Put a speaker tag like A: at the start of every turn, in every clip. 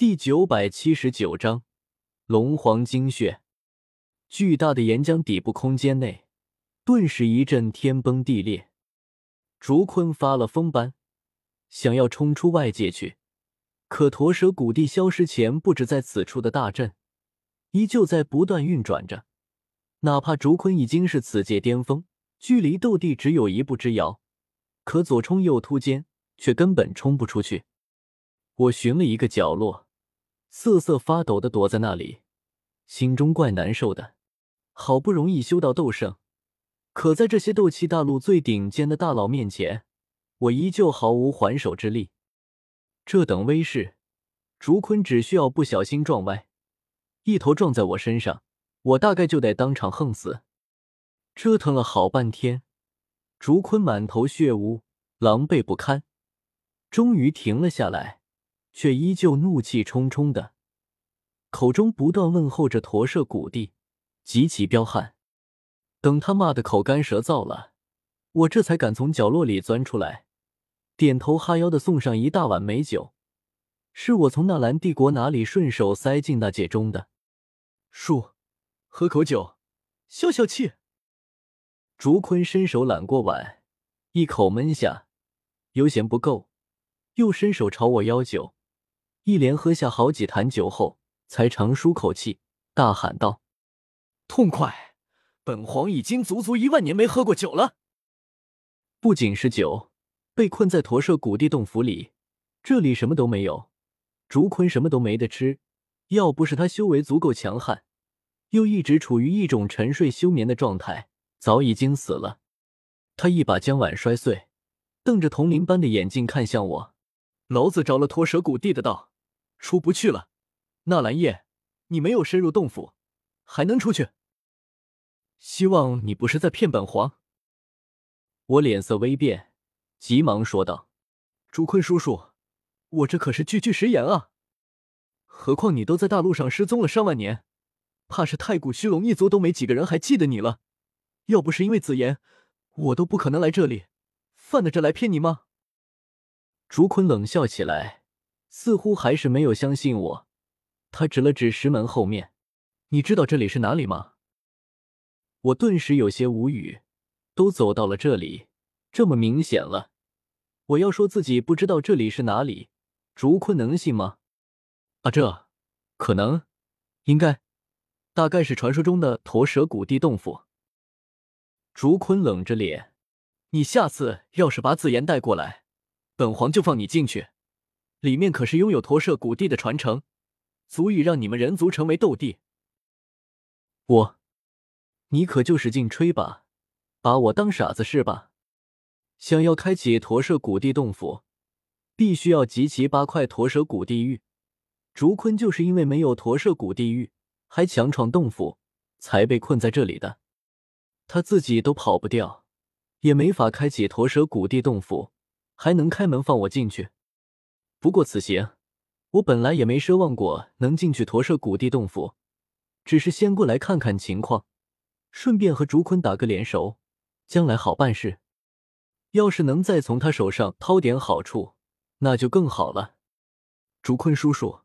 A: 第九百七十九章龙皇精血。巨大的岩浆底部空间内，顿时一阵天崩地裂。竹坤发了疯般想要冲出外界去，可驼蛇谷地消失前布置在此处的大阵依旧在不断运转着。哪怕竹坤已经是此界巅峰，距离斗帝只有一步之遥，可左冲右突间却根本冲不出去。我寻了一个角落，瑟瑟发抖的躲在那里，心中怪难受的。好不容易修到斗圣，可在这些斗气大陆最顶尖的大佬面前，我依旧毫无还手之力。这等威势，竹坤只需要不小心撞歪，一头撞在我身上，我大概就得当场横死。折腾了好半天，竹坤满头血污，狼狈不堪，终于停了下来，却依旧怒气冲冲的，口中不断问候着驼舍谷地。极其彪悍，等他骂的口干舌燥了，我这才敢从角落里钻出来，点头哈腰的送上一大碗美酒，是我从纳兰帝国哪里顺手塞进那戒中的。
B: 叔，喝口酒，消消气。
A: 竹坤伸手揽过碗，一口闷下，犹嫌不够，又伸手朝我邀酒，一连喝下好几坛酒后，才长舒口气，大喊道。
B: 痛快！本皇已经足足一万年没喝过酒了。
A: 不仅是酒，被困在驼舍谷地洞府里，这里什么都没有，竹坤什么都没得吃。要不是他修为足够强悍，又一直处于一种沉睡休眠的状态，早已经死了。他一把将碗摔碎，瞪着铜铃般的眼睛看向我：“
B: 老子着了驼蛇谷地的道，出不去了。纳兰叶，你没有深入洞府，还能出去？”希望你不是在骗本皇。
A: 我脸色微变，急忙说道：“
B: 朱坤叔叔，我这可是句句实言啊！何况你都在大陆上失踪了上万年，怕是太古虚龙一族都没几个人还记得你了。要不是因为紫妍，我都不可能来这里，犯得着来骗你吗？”
A: 竹坤冷笑起来，似乎还是没有相信我。他指了指石门后面：“
B: 你知道这里是哪里吗？”
A: 我顿时有些无语，都走到了这里，这么明显了，我要说自己不知道这里是哪里，竹坤能信吗？
B: 啊，这可能，应该，大概是传说中的驼蛇谷地洞府。
A: 竹坤冷着脸，
B: 你下次要是把紫妍带过来，本皇就放你进去，里面可是拥有驼蛇谷地的传承，足以让你们人族成为斗帝。
A: 我。你可就使劲吹吧，把我当傻子是吧？想要开启驼舍古地洞府，必须要集齐八块驼舍古地狱。竹坤就是因为没有驼舍古地狱，还强闯洞府，才被困在这里的。他自己都跑不掉，也没法开启驼舍古地洞府，还能开门放我进去。不过此行，我本来也没奢望过能进去驼舍古地洞府，只是先过来看看情况。顺便和竹坤打个联手，将来好办事。要是能再从他手上掏点好处，那就更好了。
B: 竹坤叔叔，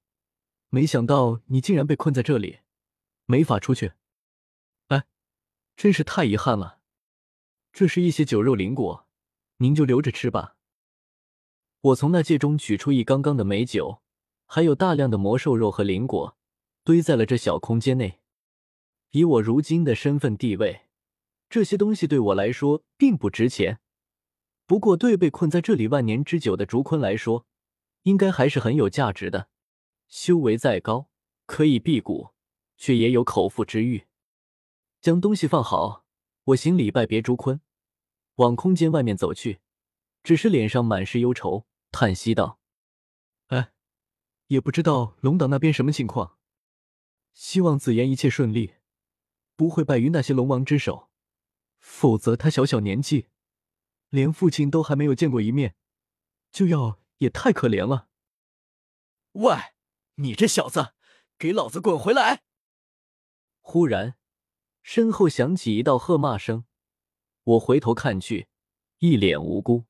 B: 没想到你竟然被困在这里，没法出去。哎，真是太遗憾了。这是一些酒肉灵果，您就留着吃吧。
A: 我从那戒中取出一缸缸的美酒，还有大量的魔兽肉和灵果，堆在了这小空间内。以我如今的身份地位，这些东西对我来说并不值钱。不过，对被困在这里万年之久的竹坤来说，应该还是很有价值的。修为再高，可以辟谷，却也有口腹之欲。将东西放好，我行礼拜别竹坤，往空间外面走去。只是脸上满是忧愁，叹息道：“
B: 哎，也不知道龙岛那边什么情况。希望紫妍一切顺利。”不会败于那些龙王之手，否则他小小年纪，连父亲都还没有见过一面，就要也太可怜了。喂，你这小子，给老子滚回来！
A: 忽然，身后响起一道喝骂声，我回头看去，一脸无辜：“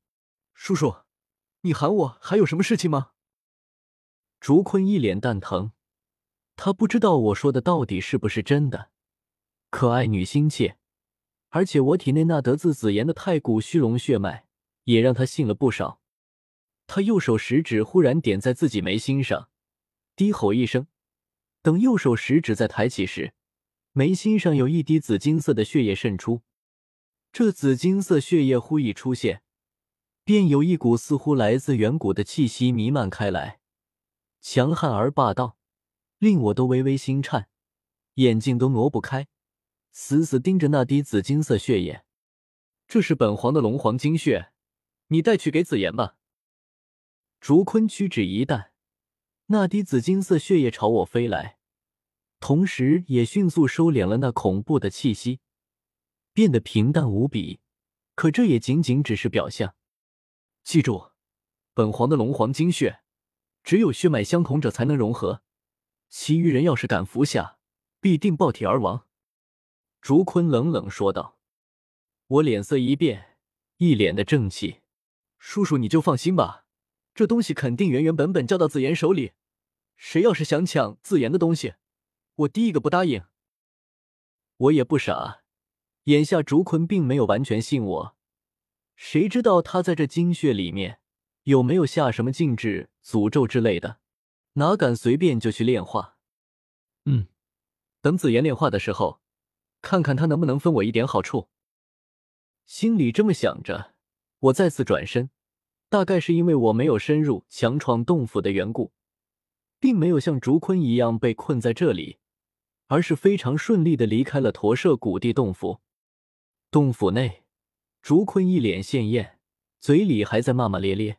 B: 叔叔，你喊我还有什么事情吗？”
A: 竹坤一脸蛋疼，他不知道我说的到底是不是真的。可爱女心切，而且我体内那得自紫妍的太古虚荣血脉也让他信了不少。他右手食指忽然点在自己眉心上，低吼一声。等右手食指再抬起时，眉心上有一滴紫金色的血液渗出。这紫金色血液忽一出现，便有一股似乎来自远古的气息弥漫开来，强悍而霸道，令我都微微心颤，眼睛都挪不开，死死盯着那滴紫金色血液。这是本皇的龙皇精血，你带去给紫妍吧。竹坤屈指一弹，那滴紫金色血液朝我飞来，同时也迅速收敛了那恐怖的气息，变得平淡无比。可这也仅仅只是表象。记住，本皇的龙皇精血，只有血脉相同者才能融合，其余人要是敢服下，必定爆体而亡。”竹坤冷冷说道。我脸色一变，一脸的正气：“叔叔，你就放心吧。”这东西肯定原原本本交到紫妍手里，谁要是想抢紫妍的东西，我第一个不答应。我也不傻，眼下竹坤并没有完全信我，谁知道他在这精血里面有没有下什么禁制、诅咒之类的，哪敢随便就去炼化？嗯，等紫妍炼化的时候，看看他能不能分我一点好处。心里这么想着，我再次转身。大概是因为我没有深入强闯洞府的缘故，并没有像竹坤一样被困在这里，而是非常顺利的离开了驼舍古地洞府。洞府内，竹坤一脸羡艳，嘴里还在骂骂咧咧：“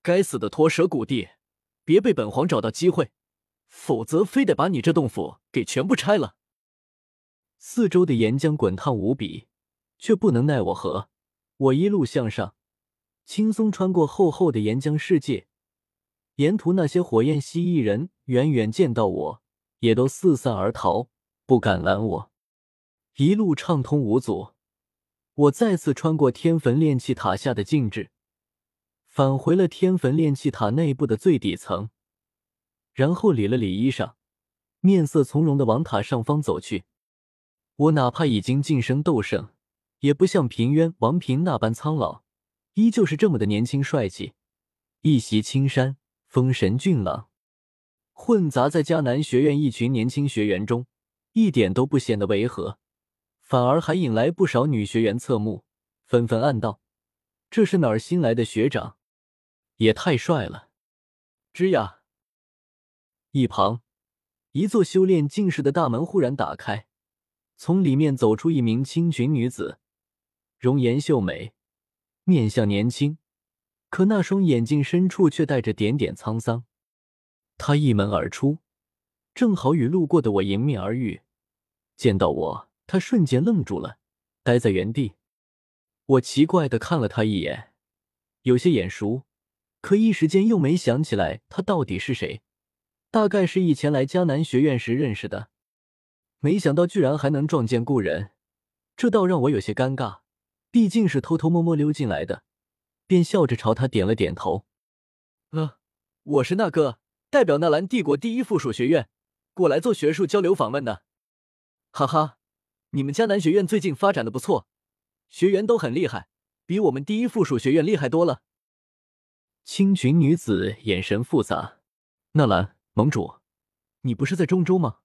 A: 该死的驼蛇谷地，别被本皇找到机会，否则非得把你这洞府给全部拆了。”四周的岩浆滚烫无比，却不能奈我何。我一路向上。轻松穿过厚厚的岩浆世界，沿途那些火焰蜥蜴人远远见到我，也都四散而逃，不敢拦我。一路畅通无阻，我再次穿过天坟炼气塔下的禁制，返回了天坟炼气塔内部的最底层，然后理了理衣裳，面色从容的往塔上方走去。我哪怕已经晋升斗圣，也不像平渊王平那般苍老。依旧是这么的年轻帅气，一袭青衫，风神俊朗，混杂在迦南学院一群年轻学员中，一点都不显得违和，反而还引来不少女学员侧目，纷纷暗道：“这是哪儿新来的学长？也太帅了！”吱呀，一旁，一座修炼境室的大门忽然打开，从里面走出一名清裙女子，容颜秀美。面相年轻，可那双眼睛深处却带着点点沧桑。她一门而出，正好与路过的我迎面而遇。见到我，他瞬间愣住了，呆在原地。我奇怪的看了他一眼，有些眼熟，可一时间又没想起来他到底是谁。大概是以前来迦南学院时认识的，没想到居然还能撞见故人，这倒让我有些尴尬。毕竟是偷偷摸摸溜进来的，便笑着朝他点了点头。呃，我是那个代表纳兰帝国第一附属学院过来做学术交流访问的。哈哈，你们迦南学院最近发展的不错，学员都很厉害，比我们第一附属学院厉害多了。青裙女子眼神复杂。纳兰盟主，你不是在中州吗？